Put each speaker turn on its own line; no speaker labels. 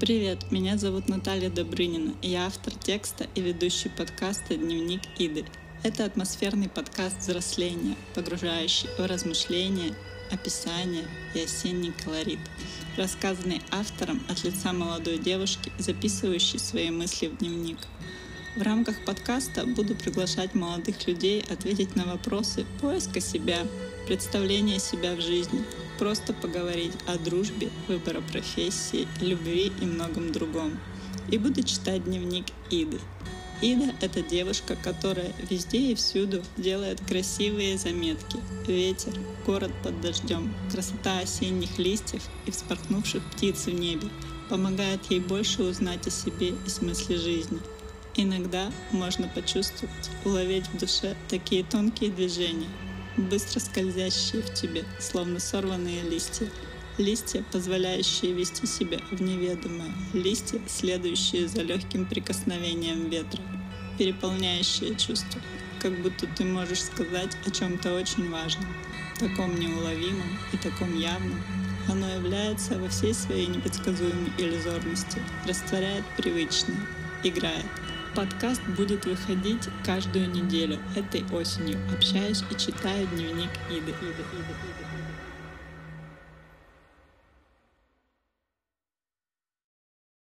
Привет, меня зовут Наталья Добрынина, я автор текста и ведущий подкаста «Дневник Иды». Это атмосферный подкаст взросления, погружающий в размышления, описание и осенний колорит, рассказанный автором от лица молодой девушки, записывающей свои мысли в дневник. В рамках подкаста буду приглашать молодых людей ответить на вопросы поиска себя, представления себя в жизни, просто поговорить о дружбе, выбора профессии, любви и многом другом. И буду читать дневник Иды. Ида — это девушка, которая везде и всюду делает красивые заметки. Ветер, город под дождем, красота осенних листьев и вспорхнувших птиц в небе помогает ей больше узнать о себе и смысле жизни. Иногда можно почувствовать, уловить в душе такие тонкие движения, быстро скользящие в тебе, словно сорванные листья. Листья, позволяющие вести себя в неведомое. Листья, следующие за легким прикосновением ветра. Переполняющие чувства. Как будто ты можешь сказать о чем-то очень важном. Таком неуловимом и таком явном. Оно является во всей своей непредсказуемой иллюзорности. Растворяет привычное. Играет. Подкаст будет выходить каждую неделю этой осенью. Общаюсь и читаю дневник Иды. Иды, Иды, Иды.